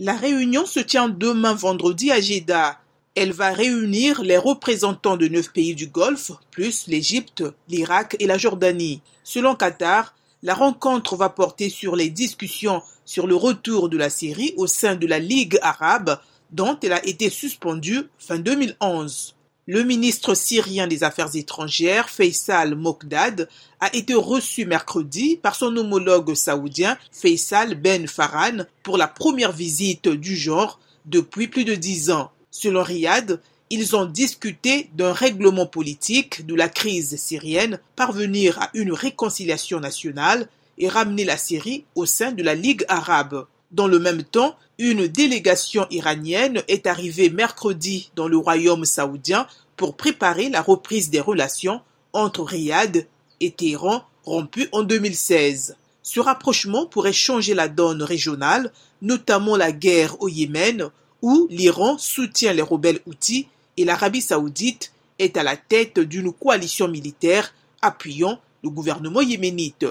La réunion se tient demain vendredi à Jeddah. Elle va réunir les représentants de neuf pays du Golfe, plus l'Égypte, l'Irak et la Jordanie. Selon Qatar, la rencontre va porter sur les discussions sur le retour de la Syrie au sein de la Ligue arabe, dont elle a été suspendue fin 2011. Le ministre syrien des Affaires étrangères, Faisal Mokdad, a été reçu mercredi par son homologue saoudien, Faisal Ben Farhan, pour la première visite du genre depuis plus de dix ans. Selon Riyad, ils ont discuté d'un règlement politique de la crise syrienne, parvenir à une réconciliation nationale et ramener la Syrie au sein de la Ligue arabe. Dans le même temps, une délégation iranienne est arrivée mercredi dans le royaume saoudien pour préparer la reprise des relations entre Riyad et Téhéran rompues en 2016. Ce rapprochement pourrait changer la donne régionale, notamment la guerre au Yémen, où l'Iran soutient les rebelles houthis et l'Arabie saoudite est à la tête d'une coalition militaire appuyant le gouvernement yéménite.